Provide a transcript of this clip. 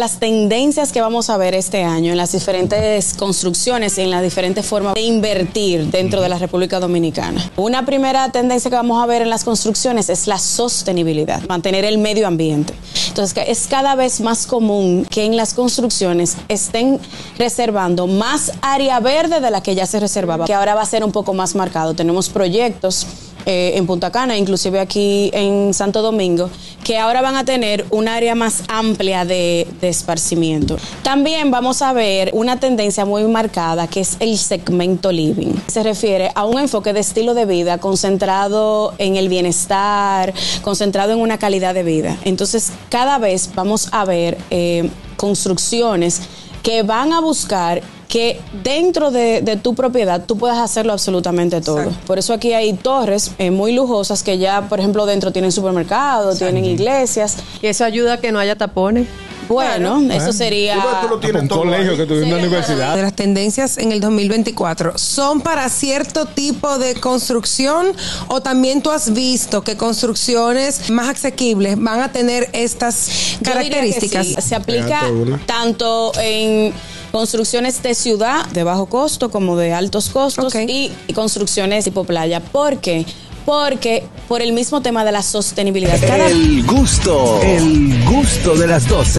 Las tendencias que vamos a ver este año en las diferentes construcciones y en las diferentes formas de invertir dentro de la República Dominicana. Una primera tendencia que vamos a ver en las construcciones es la sostenibilidad, mantener el medio ambiente. Entonces es cada vez más común que en las construcciones estén reservando más área verde de la que ya se reservaba, que ahora va a ser un poco más marcado. Tenemos proyectos eh, en Punta Cana, inclusive aquí en Santo Domingo, que ahora van a tener un área más amplia de, de, esparcimiento. También vamos a ver una tendencia muy marcada que es el segmento living. Se refiere a un enfoque de estilo de vida concentrado en el bienestar, concentrado en una calidad de vida. Entonces, cada vez vamos a ver eh, construcciones que van a buscar que dentro de, de, tu propiedad tú puedas hacerlo absolutamente todo. Exacto. Por eso aquí hay torres eh, muy lujosas que ya, por ejemplo, dentro tienen supermercados, tienen iglesias. Y eso ayuda a que no haya tapones. Bueno, claro. eso sería tú lo un colegio que tuviera una universidad. De las tendencias en el 2024 son para cierto tipo de construcción o también tú has visto que construcciones más asequibles van a tener estas características. Sí. Se aplica tanto en construcciones de ciudad de bajo costo como de altos costos okay. y construcciones tipo playa. ¿Por qué? Porque por el mismo tema de la sostenibilidad. El gusto, el gusto de las 12.